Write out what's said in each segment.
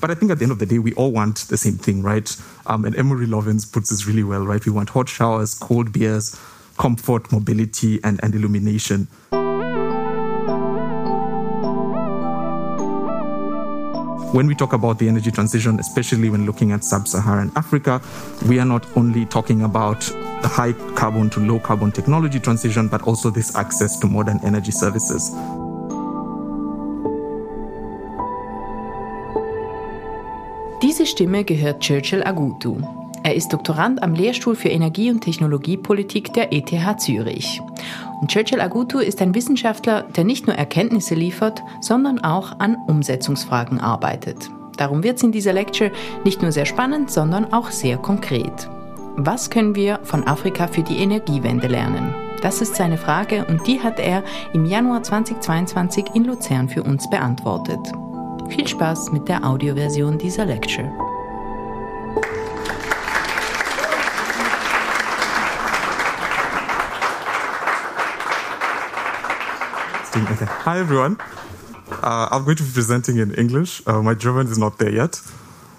But I think at the end of the day, we all want the same thing, right? Um, and Amory Lovins puts this really well, right? We want hot showers, cold beers, comfort, mobility, and, and illumination. When we talk about the energy transition, especially when looking at sub Saharan Africa, we are not only talking about the high carbon to low carbon technology transition, but also this access to modern energy services. Stimme gehört Churchill Agutu. Er ist Doktorand am Lehrstuhl für Energie- und Technologiepolitik der ETH Zürich. Und Churchill Agutu ist ein Wissenschaftler, der nicht nur Erkenntnisse liefert, sondern auch an Umsetzungsfragen arbeitet. Darum wird es in dieser Lecture nicht nur sehr spannend, sondern auch sehr konkret. Was können wir von Afrika für die Energiewende lernen? Das ist seine Frage und die hat er im Januar 2022 in Luzern für uns beantwortet. Viel Spaß mit der Audioversion dieser Lecture. Okay. Hi, everyone. Uh, I'm going to be presenting in English. Uh, my German is not there yet.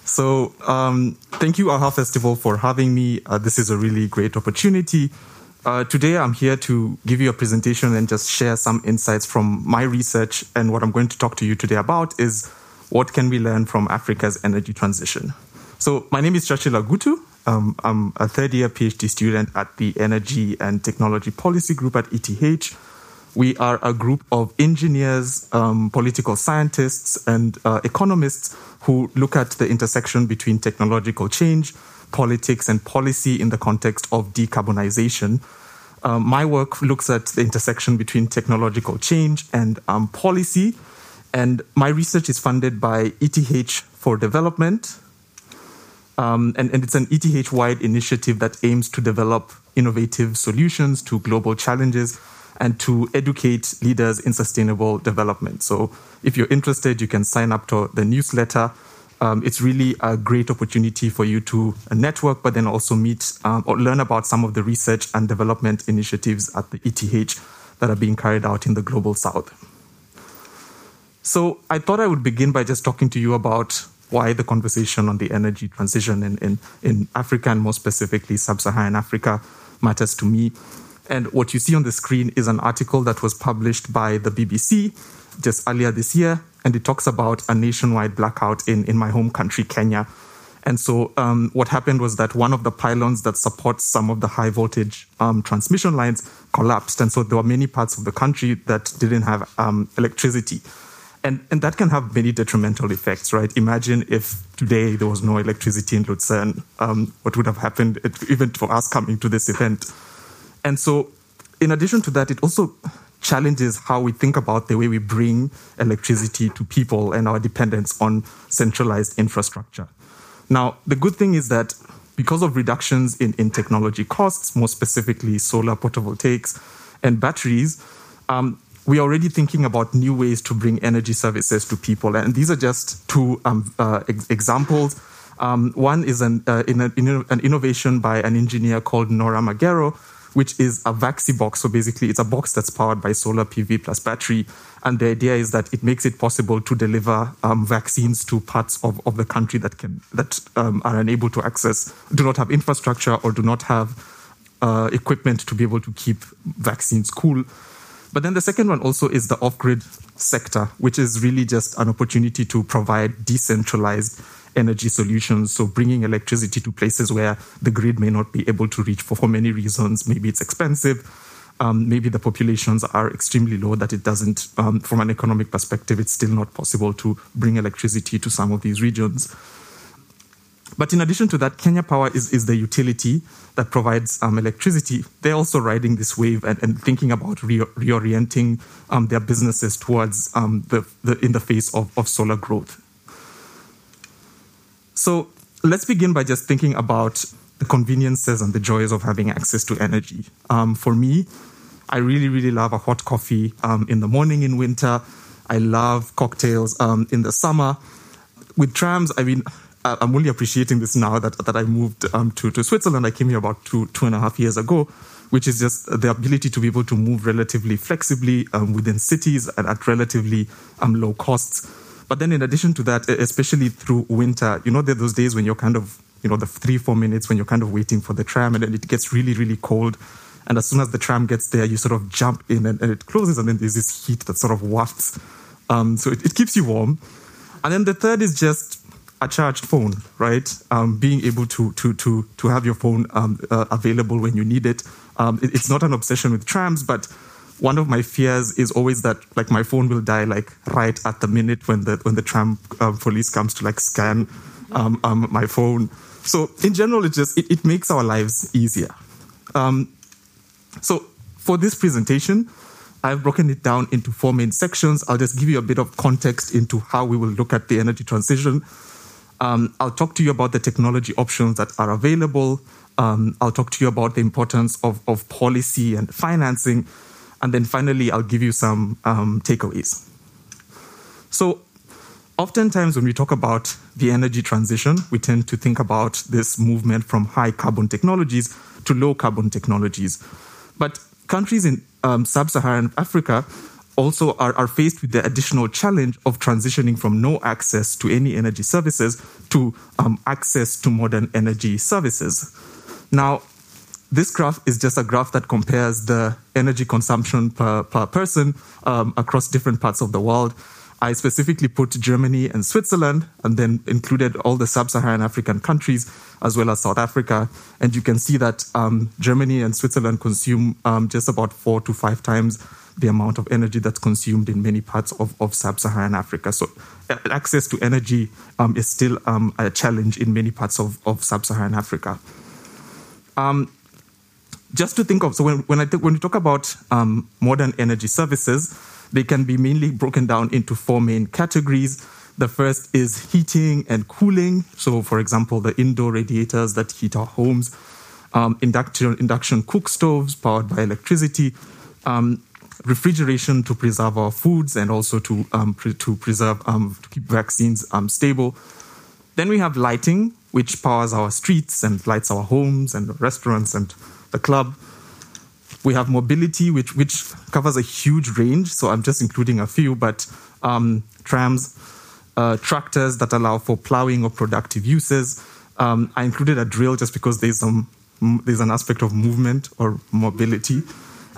So, um, thank you, AHA Festival, for having me. Uh, this is a really great opportunity. Uh, today, I'm here to give you a presentation and just share some insights from my research. And what I'm going to talk to you today about is what can we learn from Africa's energy transition. So, my name is Churchill Agutu. Um, I'm a third year PhD student at the Energy and Technology Policy Group at ETH. We are a group of engineers, um, political scientists, and uh, economists who look at the intersection between technological change, politics, and policy in the context of decarbonization. Um, my work looks at the intersection between technological change and um, policy, and my research is funded by ETH for Development. Um, and, and it's an ETH wide initiative that aims to develop innovative solutions to global challenges and to educate leaders in sustainable development. So, if you're interested, you can sign up to the newsletter. Um, it's really a great opportunity for you to network, but then also meet um, or learn about some of the research and development initiatives at the ETH that are being carried out in the global south. So, I thought I would begin by just talking to you about why the conversation on the energy transition in, in, in Africa and more specifically sub Saharan Africa matters to me. And what you see on the screen is an article that was published by the BBC just earlier this year. And it talks about a nationwide blackout in, in my home country, Kenya. And so, um, what happened was that one of the pylons that supports some of the high voltage um, transmission lines collapsed. And so, there were many parts of the country that didn't have um, electricity. And, and that can have many detrimental effects, right? Imagine if today there was no electricity in Lucerne, um, what would have happened, even for us coming to this event. And so, in addition to that, it also challenges how we think about the way we bring electricity to people and our dependence on centralized infrastructure. Now, the good thing is that because of reductions in, in technology costs, more specifically solar photovoltaics and batteries, um, we are already thinking about new ways to bring energy services to people. And these are just two um, uh, ex- examples. Um, one is an, uh, in a, in a, an innovation by an engineer called Norah Magero, which is a VaxiBox. So basically, it's a box that's powered by solar PV plus battery. And the idea is that it makes it possible to deliver um, vaccines to parts of, of the country that can that um, are unable to access, do not have infrastructure or do not have uh, equipment to be able to keep vaccines cool. But then the second one also is the off-grid sector, which is really just an opportunity to provide decentralized energy solutions. So bringing electricity to places where the grid may not be able to reach for, for many reasons. Maybe it's expensive. Um, maybe the populations are extremely low that it doesn't, um, from an economic perspective, it's still not possible to bring electricity to some of these regions. But in addition to that, Kenya Power is, is the utility that provides um, electricity. They're also riding this wave and, and thinking about re- reorienting um, their businesses towards um, the, the, in the face of, of solar growth. So let's begin by just thinking about the conveniences and the joys of having access to energy. Um, for me, I really, really love a hot coffee um, in the morning in winter. I love cocktails um, in the summer. With trams, I mean, I'm only appreciating this now that, that I moved um, to, to Switzerland. I came here about two, two and a half years ago, which is just the ability to be able to move relatively flexibly um, within cities and at relatively um, low costs But then, in addition to that, especially through winter, you know, there are those days when you're kind of, you know, the three, four minutes when you're kind of waiting for the tram and then it gets really, really cold. And as soon as the tram gets there, you sort of jump in and, and it closes, and then there's this heat that sort of wafts. Um, so it, it, keeps you warm. And then the third is just a charged phone, right? Um, being able to to to to have your phone um, uh, available when you need it. Um, it. It's not an obsession with trams, but one of my fears is always that like my phone will die like right at the minute when the when the tram uh, police comes to like scan um, um, my phone. So in general, it just it, it makes our lives easier. Um, so for this presentation, I've broken it down into four main sections. I'll just give you a bit of context into how we will look at the energy transition. Um, I'll talk to you about the technology options that are available. Um, I'll talk to you about the importance of, of policy and financing. And then finally, I'll give you some um, takeaways. So, oftentimes when we talk about the energy transition, we tend to think about this movement from high carbon technologies to low carbon technologies. But countries in um, sub Saharan Africa also are, are faced with the additional challenge of transitioning from no access to any energy services to um, access to modern energy services. Now, this graph is just a graph that compares the energy consumption per, per person um, across different parts of the world. I specifically put Germany and Switzerland and then included all the sub Saharan African countries as well as South Africa. And you can see that um, Germany and Switzerland consume um, just about four to five times the amount of energy that's consumed in many parts of, of sub Saharan Africa. So, uh, access to energy um, is still um, a challenge in many parts of, of sub Saharan Africa. Um, just to think of, so when, when, I when we talk about um, modern energy services, they can be mainly broken down into four main categories. The first is heating and cooling. So, for example, the indoor radiators that heat our homes, um, induction, induction cook stoves powered by electricity, um, refrigeration to preserve our foods and also to um, pre- to preserve um, to keep vaccines um, stable. Then we have lighting, which powers our streets and lights our homes and restaurants and the club. We have mobility, which which covers a huge range. So I'm just including a few, but um, trams, uh, tractors that allow for plowing or productive uses. Um, I included a drill just because there's some there's an aspect of movement or mobility.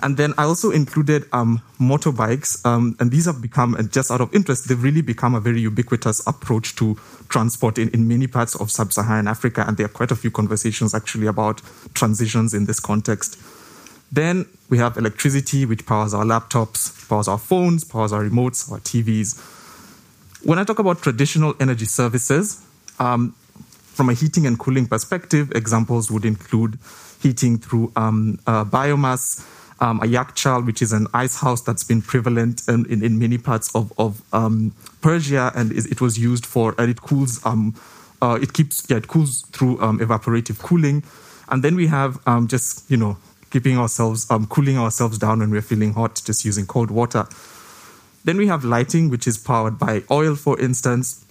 And then I also included um, motorbikes, um, and these have become, just out of interest, they've really become a very ubiquitous approach to transport in, in many parts of sub Saharan Africa. And there are quite a few conversations actually about transitions in this context. Then we have electricity, which powers our laptops, powers our phones, powers our remotes, our TVs. When I talk about traditional energy services, um, from a heating and cooling perspective, examples would include heating through um, uh, biomass, um, a yakhchal, which is an ice house that's been prevalent in, in, in many parts of, of um, Persia, and it was used for, and it cools, um, uh, it keeps, yeah, it cools through um, evaporative cooling. And then we have um, just, you know, keeping ourselves, um, cooling ourselves down when we're feeling hot, just using cold water. Then we have lighting, which is powered by oil, for instance.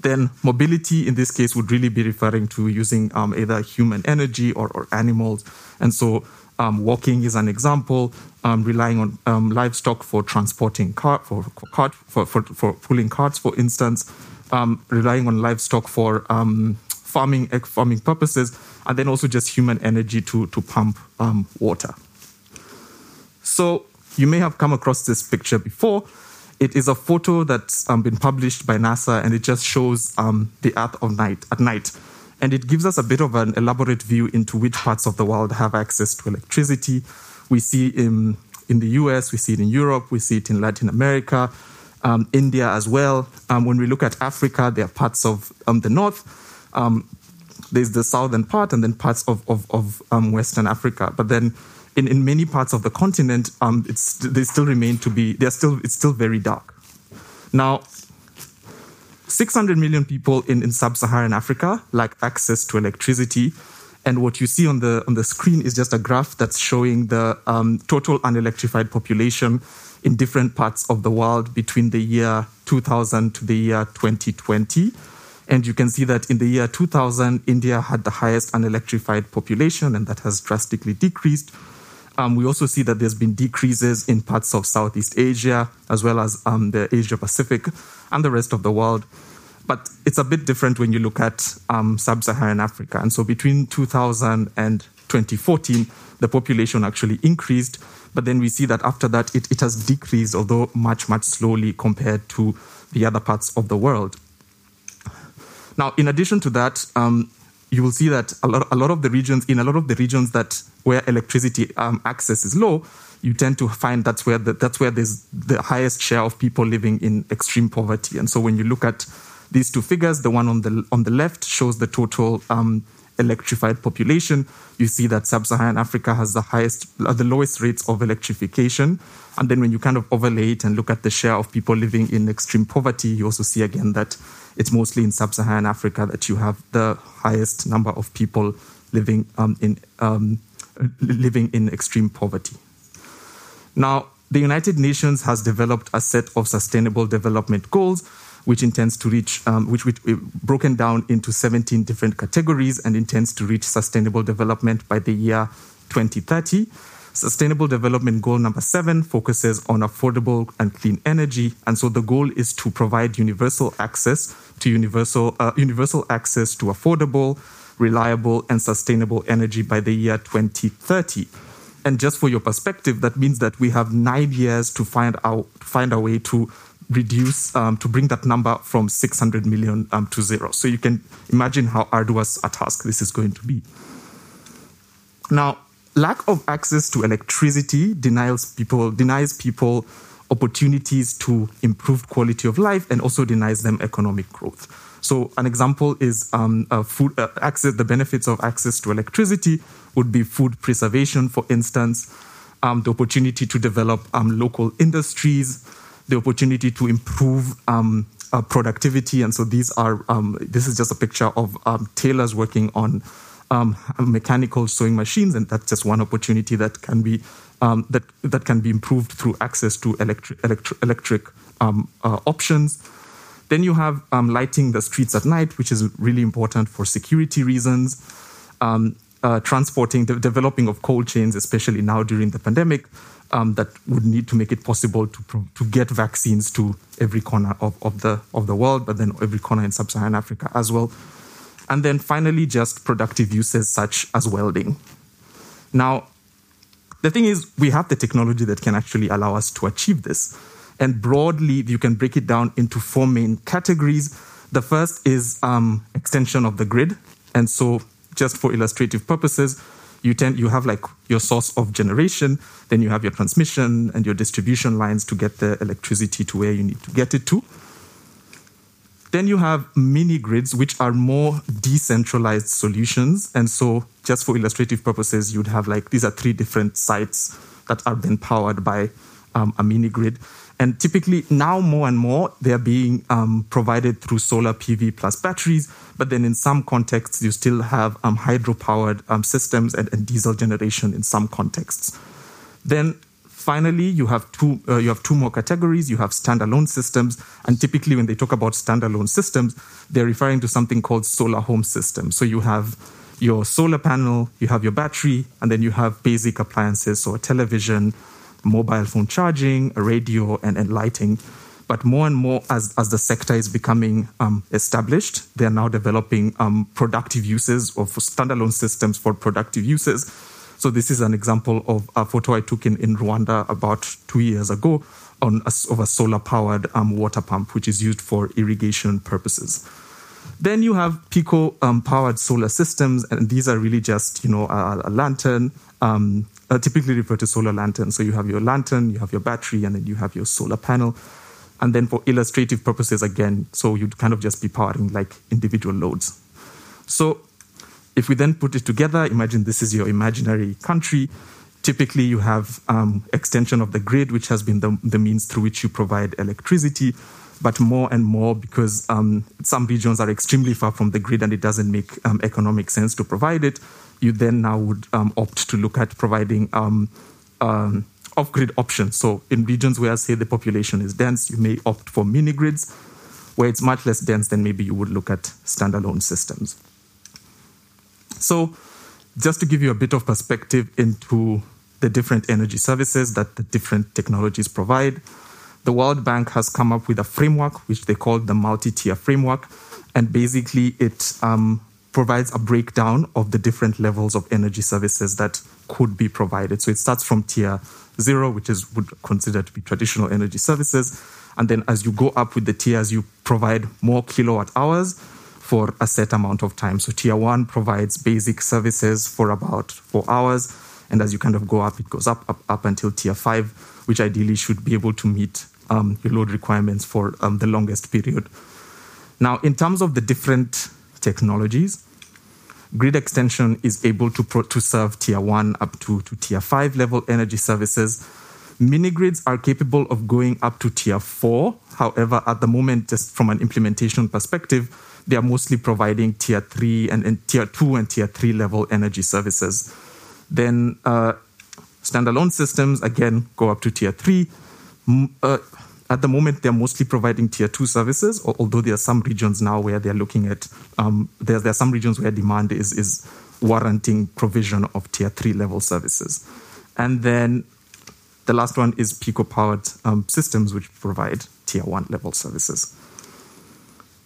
Then mobility, in this case, would really be referring to using either human energy or, or animals. And so um, walking is an example. Um, relying on um, livestock for transporting cart for cart for, for, for pulling carts, for instance. Um, relying on livestock for um, farming farming purposes, and then also just human energy to to pump um, water. So you may have come across this picture before. It is a photo that's been published by NASA, and it just shows the Earth of night at night and it gives us a bit of an elaborate view into which parts of the world have access to electricity. We see in, in the US, we see it in Europe, we see it in Latin America, um, India as well. Um, when we look at Africa, there are parts of um, the north. Um, there's the southern part and then parts of, of, of um, Western Africa. But then in, in many parts of the continent, um, it's, they still remain to be, they're still, it's still very dark. Now, 600 million people in, in sub-Saharan Africa lack access to electricity. And what you see on the on the screen is just a graph that's showing the um, total unelectrified population in different parts of the world between the year 2000 to the year 2020. And you can see that in the year 2000, India had the highest unelectrified population, and that has drastically decreased. Um, we also see that there's been decreases in parts of Southeast Asia as well as um, the Asia Pacific and the rest of the world. But it's a bit different when you look at um, sub Saharan Africa. And so between 2000 and 2014, the population actually increased. But then we see that after that, it, it has decreased, although much, much slowly compared to the other parts of the world. Now, in addition to that, um, you will see that a lot, a lot of the regions, in a lot of the regions that where electricity um, access is low, you tend to find that's where the, that's where there's the highest share of people living in extreme poverty. And so when you look at these two figures, the one on the on the left shows the total um, electrified population. You see that sub-Saharan Africa has the highest, uh, the lowest rates of electrification. And then when you kind of overlay it and look at the share of people living in extreme poverty, you also see again that it's mostly in sub-Saharan Africa that you have the highest number of people living um, in um, living in extreme poverty. Now, the United Nations has developed a set of sustainable development goals, which intends to reach, um, which, which uh, broken down into 17 different categories and intends to reach sustainable development by the year 2030. Sustainable Development Goal number seven focuses on affordable and clean energy, and so the goal is to provide universal access to universal uh, universal access to affordable, reliable, and sustainable energy by the year 2030. And just for your perspective, that means that we have nine years to find out find a way to reduce um, to bring that number from 600 million um, to zero. So you can imagine how arduous a task this is going to be. Now, lack of access to electricity denies people denies people opportunities to improve quality of life and also denies them economic growth. So an example is um, food uh, access. The benefits of access to electricity would be food preservation, for instance, um, the opportunity to develop um, local industries, the opportunity to improve um, uh, productivity. And so these are um, this is just a picture of um, tailors working on mechanical sewing machines, and that's just one opportunity that can be that that can be improved through access to electric electric, electric uh, options. Then you have um, lighting the streets at night, which is really important for security reasons. Um, uh, transporting, the developing of cold chains, especially now during the pandemic, um, that would need to make it possible to to get vaccines to every corner of, of the of the world, but then every corner in sub-Saharan Africa as well. And then finally, just productive uses such as welding. Now, the thing is, we have the technology that can actually allow us to achieve this. And broadly, you can break it down into four main categories. The first is um, extension of the grid. And so, just for illustrative purposes, you tend you have like your source of generation, then you have your transmission and your distribution lines to get the electricity to where you need to get it to. Then you have mini grids, which are more decentralized solutions. And so, just for illustrative purposes, you'd have like these are three different sites that are then powered by um, a mini grid. And typically now more and more they're being um, provided through solar PV plus batteries. But then in some contexts, you still have um, hydro-powered um, systems and, and, diesel generation in some contexts. Then finally, you have two uh, you have two more categories. You have standalone systems, and typically when they talk about standalone systems, they're referring to something called solar home systems. So you have your solar panel, you have your battery, and then you have basic appliances, so a television, mobile phone charging, a radio, and, and lighting. But more and more, as, as the sector is becoming um, established, they are now developing um, productive uses of standalone systems for productive uses. So this is an example of a photo I took in, in Rwanda about two years ago on a, of a solar-powered um, water pump, which is used for irrigation purposes. Then you have Pico um, powered solar systems, and these are really just you know a, a lantern, um, uh, typically referred to solar lantern. So you have your lantern, you have your battery, and then you have your solar panel. And then for illustrative purposes, again, so you'd kind of just be powering like individual loads. So if we then put it together, imagine this is your imaginary country. Typically, you have um, extension of the grid, which has been the, the means through which you provide electricity but more and more because um, some regions are extremely far from the grid and it doesn't make um, economic sense to provide it you then now would um, opt to look at providing um, um, off-grid options. So in regions where, say, the population is dense, you may opt for mini grids. Where it's much less dense, then maybe you would look at standalone systems. So just to give you a bit of perspective into the different energy services that the different technologies provide. the World Bank has come up with a framework which they call the multi-tier framework, and basically it um, provides a breakdown of the different levels of energy services that could be provided. So it starts from tier zero, which is would consider to be traditional energy services, and then as you go up with the tiers, you provide more kilowatt hours for a set amount of time. So tier one provides basic services for about four hours. And as you kind of go up, it goes up, up, up until tier five, which ideally should be able to meet um, your load requirements for um, the longest period. Now, in terms of the different technologies, grid extension is able to, pro- to serve tier one up to, to tier five level energy services. Mini grids are capable of going up to tier four. However, at the moment, just from an implementation perspective, they are mostly providing tier three and, and tier two and tier three level energy services. Then uh, standalone systems, again, go up to tier three. Uh, at the moment, they're mostly providing tier two services, although there are some regions now where they're looking at, um, there, there are some regions where demand is, is warranting provision of tier three level services. And then the last one is Pico powered um, systems, which provide tier one level services.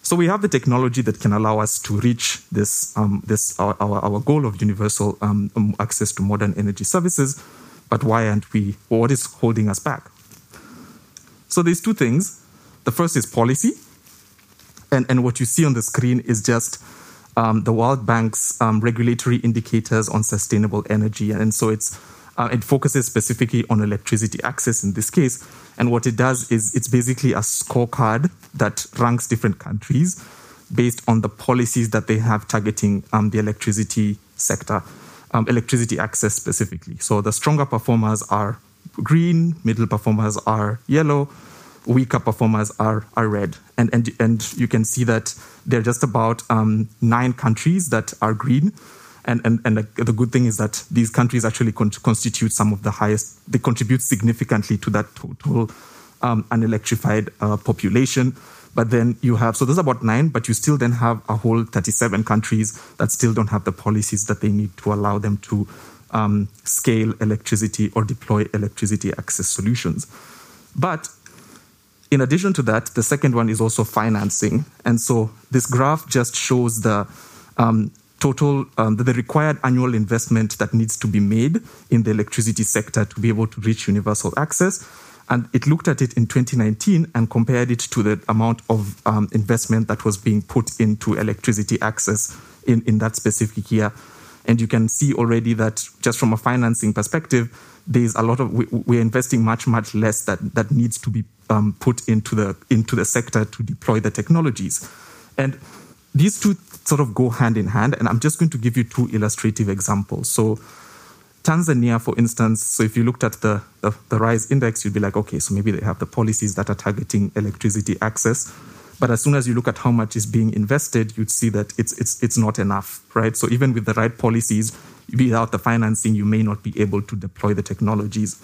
So we have the technology that can allow us to reach this, um, this our, our, our, goal of universal um, um, access to modern energy services. But why aren't we? What is holding us back? So there's two things. The first is policy, and and what you see on the screen is just um, the World Bank's um, regulatory indicators on sustainable energy, and so it's uh, it focuses specifically on electricity access in this case. And what it does is it's basically a scorecard that ranks different countries based on the policies that they have targeting um, the electricity sector, um, electricity access specifically. So the stronger performers are green, middle performers are yellow, weaker performers are, are red. And, and, and you can see that there are just about um, nine countries that are green and, and, and the good thing is that these countries actually con- constitute some of the highest, they contribute significantly to that total um, unelectrified uh, population. But then you have, so there's about nine, but you still then have a whole 37 countries that still don't have the policies that they need to allow them to um, scale electricity or deploy electricity access solutions. But in addition to that, the second one is also financing. And so this graph just shows the um, total um, the required annual investment that needs to be made in the electricity sector to be able to reach universal access. And it looked at it in 2019 and compared it to the amount of um, investment that was being put into electricity access in, in that specific year. And you can see already that just from a financing perspective, there's a lot of we, are investing much much less that that needs to be um, put into the into the sector to deploy the technologies. And these two sort of go hand in hand. And I'm just going to give you two illustrative examples. So, Tanzania, for instance, so if you looked at the, the, the, RISE index, you'd be like, okay, so maybe they have the policies that are targeting electricity access. But as soon as you look at how much is being invested, you'd see that it's, it's, it's not enough, right? So even with the right policies, without the financing, you may not be able to deploy the technologies.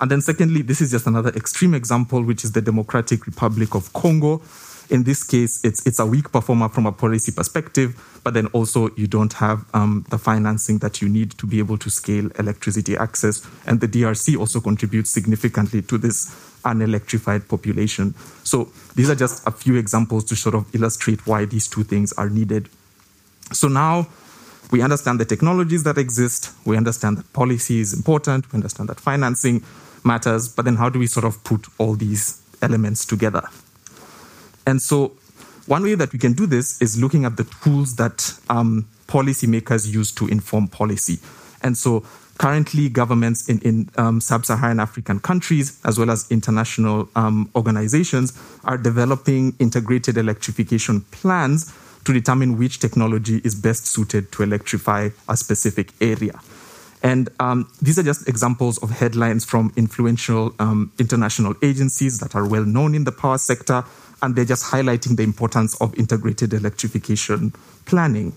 And then secondly, this is just another extreme example, which is the Democratic Republic of Congo. In this case, it's it's a weak performer from a policy perspective, but then also you don't have um, the financing that you need to be able to scale electricity access. And the DRC also contributes significantly to this unelectrified population. So these are just a few examples to sort of illustrate why these two things are needed. So now we understand the technologies that exist, we understand that policy is important, we understand that financing matters, but then how do we sort of put all these elements together? And so, one way that we can do this is looking at the tools that um, policymakers use to inform policy. And so, currently, governments in, in um, sub Saharan African countries, as well as international um, organizations, are developing integrated electrification plans to determine which technology is best suited to electrify a specific area. And um, these are just examples of headlines from influential um, international agencies that are well known in the power sector, and they're just highlighting the importance of integrated electrification planning.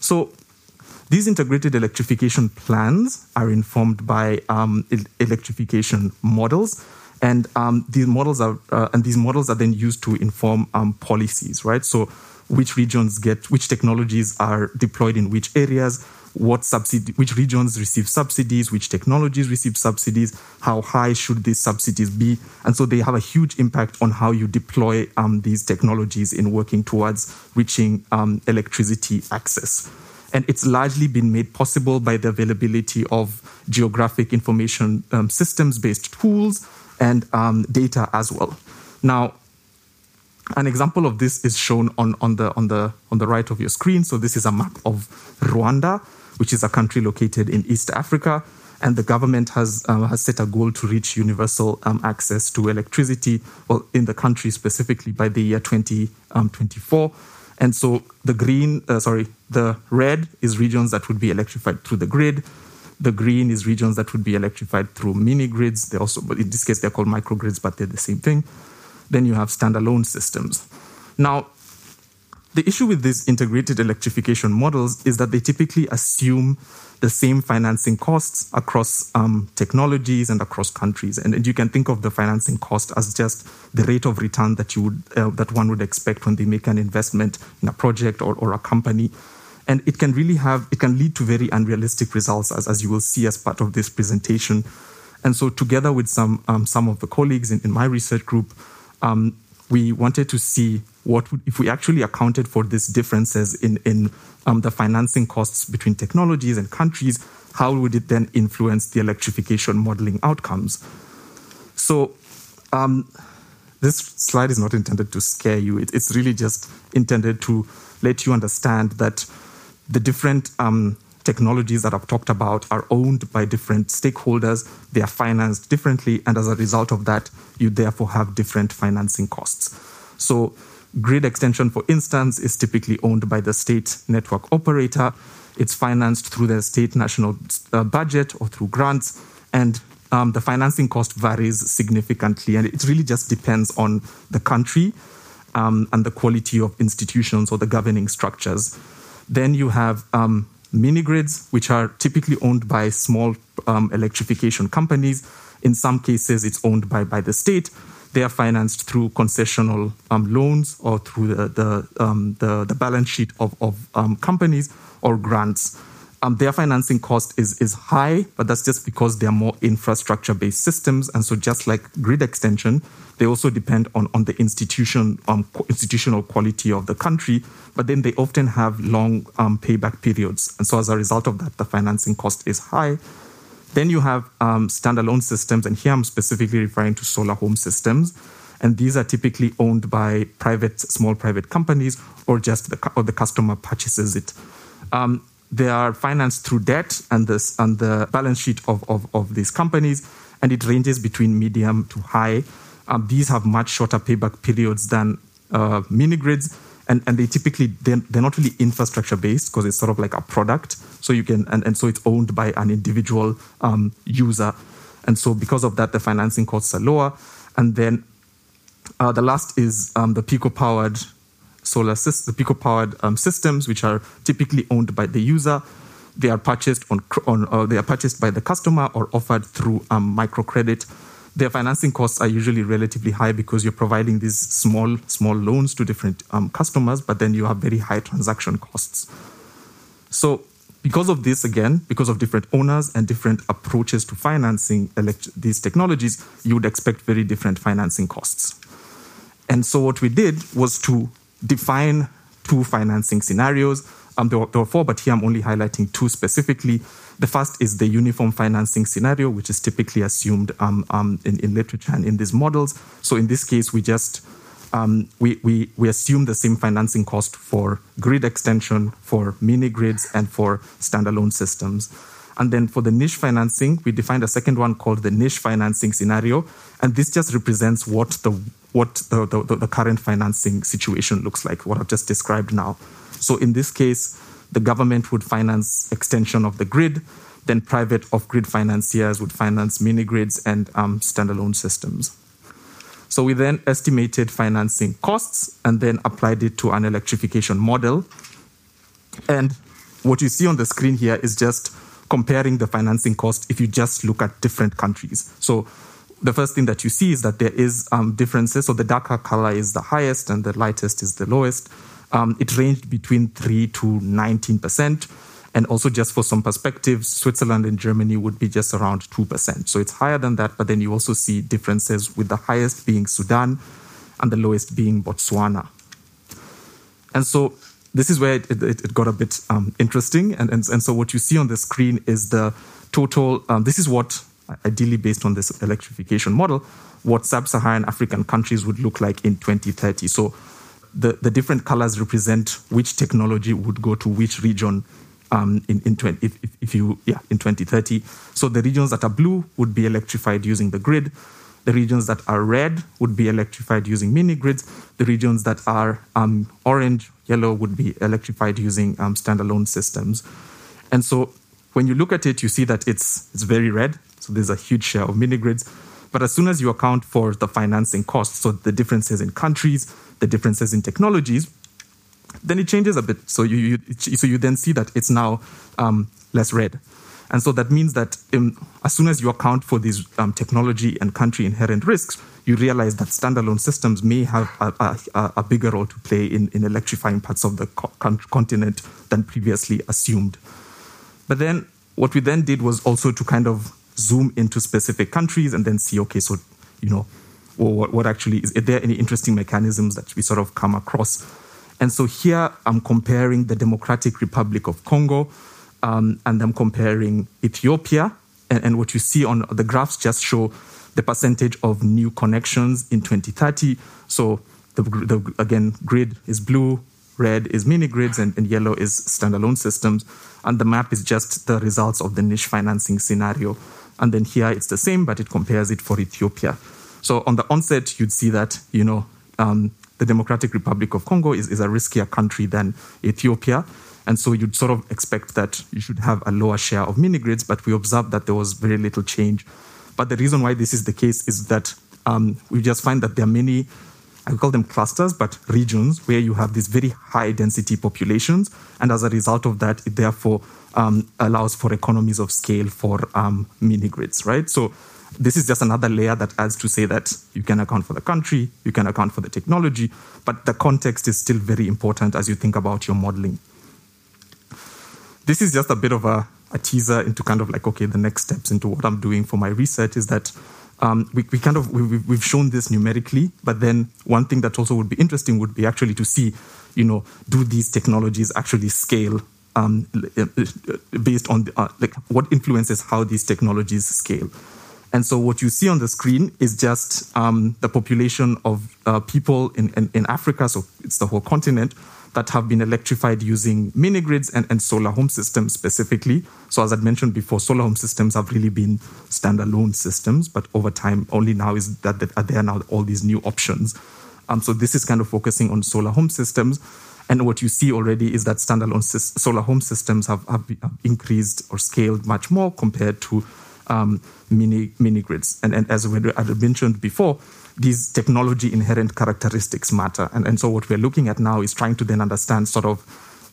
So, these integrated electrification plans are informed by um, electrification models, and um, these models are uh, and these models are then used to inform um, policies, right? So, which regions get which technologies are deployed in which areas, what subsidy, which regions receive subsidies, which technologies receive subsidies, how high should these subsidies be, and so they have a huge impact on how you deploy um, these technologies in working towards reaching um, electricity access. And it's largely been made possible by the availability of geographic information um, systems based tools and um, data as well. Now, an example of this is shown on, on, the, on, the, on the right of your screen. So, this is a map of Rwanda, which is a country located in East Africa. And the government has, uh, has set a goal to reach universal um, access to electricity, well, in the country specifically by the year 2024. Um, and so the green, uh, sorry, the red is regions that would be electrified through the grid. The green is regions that would be electrified through mini grids. They also, in this case, they're called microgrids, but they're the same thing. Then you have standalone systems. Now, the issue with these integrated electrification models is that they typically assume the same financing costs across um, technologies and across countries. And, and, you can think of the financing cost as just the rate of return that you would uh, that one would expect when they make an investment in a project or, or a company. And it can really have it can lead to very unrealistic results, as, as you will see as part of this presentation. And so, together with some um, some of the colleagues in, in my research group, um, we wanted to see what would, if we actually accounted for these differences in, in um, the financing costs between technologies and countries, how would it then influence the electrification modeling outcomes? So, um, this slide is not intended to scare you. It, it's really just intended to let you understand that the different um, technologies that I've talked about are owned by different stakeholders, they are financed differently, and as a result of that, you therefore have different financing costs. So, grid extension, for instance, is typically owned by the state network operator. It's financed through the state national uh, budget or through grants, and um, the financing cost varies significantly, and it really just depends on the country um, and the quality of institutions or the governing structures. Then you have um, mini grids, which are typically owned by small um, electrification companies. In some cases, it's owned by, by the state. They are financed through concessional um, loans or through the, the, um, the, the, balance sheet of, of um, companies or grants. Um, their financing cost is, is high, but that's just because they're more infrastructure based systems. And so, just like grid extension, they also depend on, on the institution, um, institutional quality of the country, but then they often have long um, payback periods. And so as a result of that, the financing cost is high. Then you have um, standalone systems, and here I'm specifically referring to solar home systems. And these are typically owned by private, small private companies, or just the, or the customer purchases it. Um, they are financed through debt and, this, the balance sheet of, of, of these companies, and it ranges between medium to high. Um, these have much shorter payback periods than uh, mini grids, and, and they typically they're, they're not really infrastructure based because it's sort of like a product. So you can and, and so it's owned by an individual um, user, and so because of that, the financing costs are lower. And then uh, the last is um, the Pico powered solar systems, the Pico powered um, systems, which are typically owned by the user. They are purchased on, on uh, they are purchased by the customer or offered through um, microcredit their financing costs are usually relatively high because you're providing these small small loans to different um, customers, but then you have very high transaction costs. So because of this, again, because of different owners and different approaches to financing elect- these technologies, you would expect very different financing costs. And so what we did was to define two financing scenarios. Um, there, were, there were four, but here I'm only highlighting two specifically. The first is the uniform financing scenario, which is typically assumed um, um, in, in, literature and in these models. So in this case, we just um, we, we, we assume the same financing cost for grid extension, for mini grids, and for standalone systems. And then for the niche financing, we defined a second one called the niche financing scenario. And this just represents what the what the, the, the current financing situation looks like, what I've just described now. So in this case, the government would finance extension of the grid, then private off-grid financiers would finance mini grids and um, standalone systems. So we then estimated financing costs and then applied it to an electrification model. And what you see on the screen here is just comparing the financing cost if you just look at different countries. So the first thing that you see is that there is um, differences. So the darker color is the highest and the lightest is the lowest. um, it ranged between 3 to 19%. And also, just for some perspective, Switzerland and Germany would be just around 2%. So it's higher than that, but then you also see differences with the highest being Sudan and the lowest being Botswana. And so this is where it, it, it got a bit um, interesting. And, and, and so what you see on the screen is the total, um, this is what, ideally based on this electrification model, what sub Saharan African countries would look like in 2030. So the, the different colors represent which technology would go to which region um, in, in 20, if, if you yeah in 2030. So the regions that are blue would be electrified using the grid. The regions that are red would be electrified using mini grids. The regions that are um, orange, yellow would be electrified using um, standalone systems. And so when you look at it, you see that it's it's very red. So there's a huge share of mini grids. But as soon as you account for the financing costs, so the differences in countries, the differences in technologies, then it changes a bit. So you, you so you then see that it's now um, less red. And so that means that in, as soon as you account for these um, technology and country inherent risks, you realize that standalone systems may have a, a, a bigger role to play in, in electrifying parts of the co- continent than previously assumed. But then what we then did was also to kind of zoom into specific countries and then see, okay, so, you know, what, what actually is, there any interesting mechanisms that we sort of come across and so here I'm comparing the Democratic Republic of Congo um, and I'm comparing Ethiopia. And, and, what you see on the graphs just show the percentage of new connections in 2030. So the, the again, grid is blue, red is mini grids, and, and yellow is standalone systems. And the map is just the results of the niche financing scenario. And then here it's the same, but it compares it for Ethiopia. So on the onset, you'd see that, you know, um, the Democratic Republic of Congo is, is a riskier country than Ethiopia. And so you'd sort of expect that you should have a lower share of mini grids, but we observed that there was very little change. But the reason why this is the case is that um, we just find that there are many, I call them clusters, but regions where you have these very high density populations. And as a result of that, it therefore um, allows for economies of scale for um, mini grids, right? So this is just another layer that adds to say that you can account for the country, you can account for the technology, but the context is still very important as you think about your modeling. This is just a bit of a, a teaser into kind of like, okay, the next steps into what I'm doing for my research is that um, we, we, kind of we, we've shown this numerically, but then one thing that also would be interesting would be actually to see, you know, do these technologies actually scale um, based on the, uh, like what influences how these technologies scale. And so what you see on the screen is just um, the population of uh, people in, in, in, Africa, so it's the whole continent, that have been electrified using mini grids and, and solar home systems specifically. So as I mentioned before, solar home systems have really been standalone systems, but over time, only now is that, that there are now all these new options. Um, so this is kind of focusing on solar home systems. And what you see already is that standalone solar home systems have, have, increased or scaled much more compared to um, mini mini grids. And, and as we had mentioned before, these technology inherent characteristics matter. And, and so what we're looking at now is trying to then understand sort of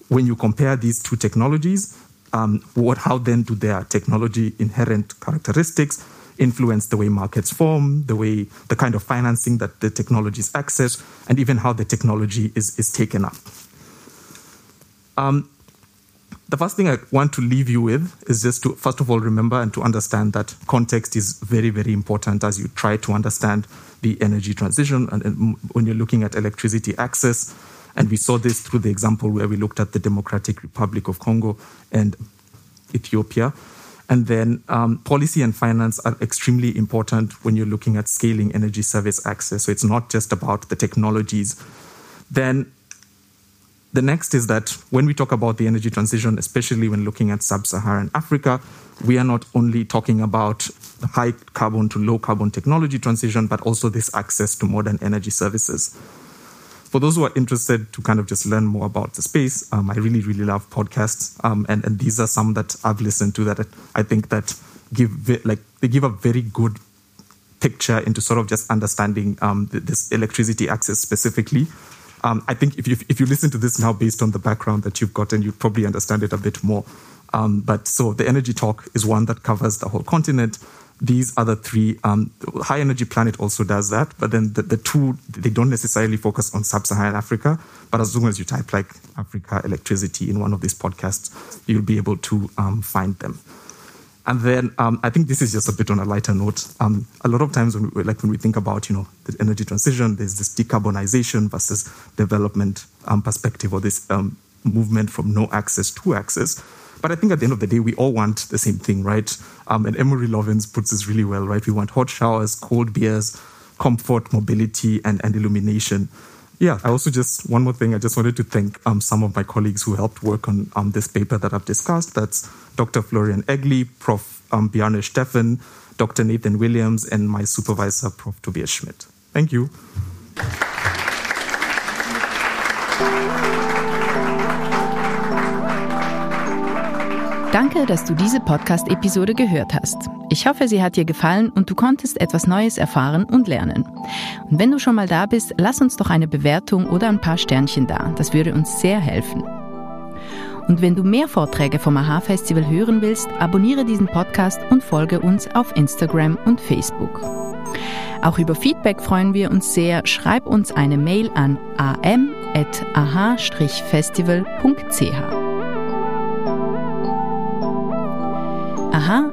when you compare these two technologies, um, what how then do their technology inherent characteristics influence the way markets form, the way the kind of financing that the technologies access, and even how the technology is, is taken up. Um, the first thing I want to leave you with is just to, first of all, remember and to understand that context is very, very important as you try to understand the energy transition and, and when you're looking at electricity access. And we saw this through the example where we looked at the Democratic Republic of Congo and Ethiopia. And then um, policy and finance are extremely important when you're looking at scaling energy service access. So it's not just about the technologies. Then the next is that when we talk about the energy transition, especially when looking at sub Saharan Africa, we are not only talking about the high carbon to low carbon technology transition, but also this access to modern energy services. For those who are interested to kind of just learn more about the space, um, I really, really love podcasts. Um, and, and these are some that I've listened to that I think that give like they give a very good picture into sort of just understanding um, this electricity access specifically um, I think if you, if you listen to this now based on the background that you've gotten, you probably understand it a bit more. Um, but so the energy talk is one that covers the whole continent. these other three, um, High Energy Planet also does that, but then the, the two, they don't necessarily focus on sub-Saharan Africa, but as long as you type like Africa electricity in one of these podcasts, you'll be able to um, find them. And then um, I think this is just a bit on a lighter note. Um, a lot of times, when we, like when we think about you know the energy transition, there's this decarbonization versus development um, perspective, or this um, movement from no access to access. But I think at the end of the day, we all want the same thing, right? Um, and Amory Lovins puts this really well, right? We want hot showers, cold beers, comfort, mobility, and, and illumination. Yeah, I also just, one more thing, I just wanted to thank um, some of my colleagues who helped work on um, this paper that I've discussed. That's Dr. Florian Egli, Prof. Um, Bjarne Steffen, Dr. Nathan Williams, and my supervisor, Prof. Tobias Schmidt. Thank you. Danke, dass du diese Podcast-Episode gehört hast. Ich hoffe, sie hat dir gefallen und du konntest etwas Neues erfahren und lernen. Und wenn du schon mal da bist, lass uns doch eine Bewertung oder ein paar Sternchen da. Das würde uns sehr helfen. Und wenn du mehr Vorträge vom AHA-Festival hören willst, abonniere diesen Podcast und folge uns auf Instagram und Facebook. Auch über Feedback freuen wir uns sehr. Schreib uns eine Mail an am.ah-festival.ch. Aha,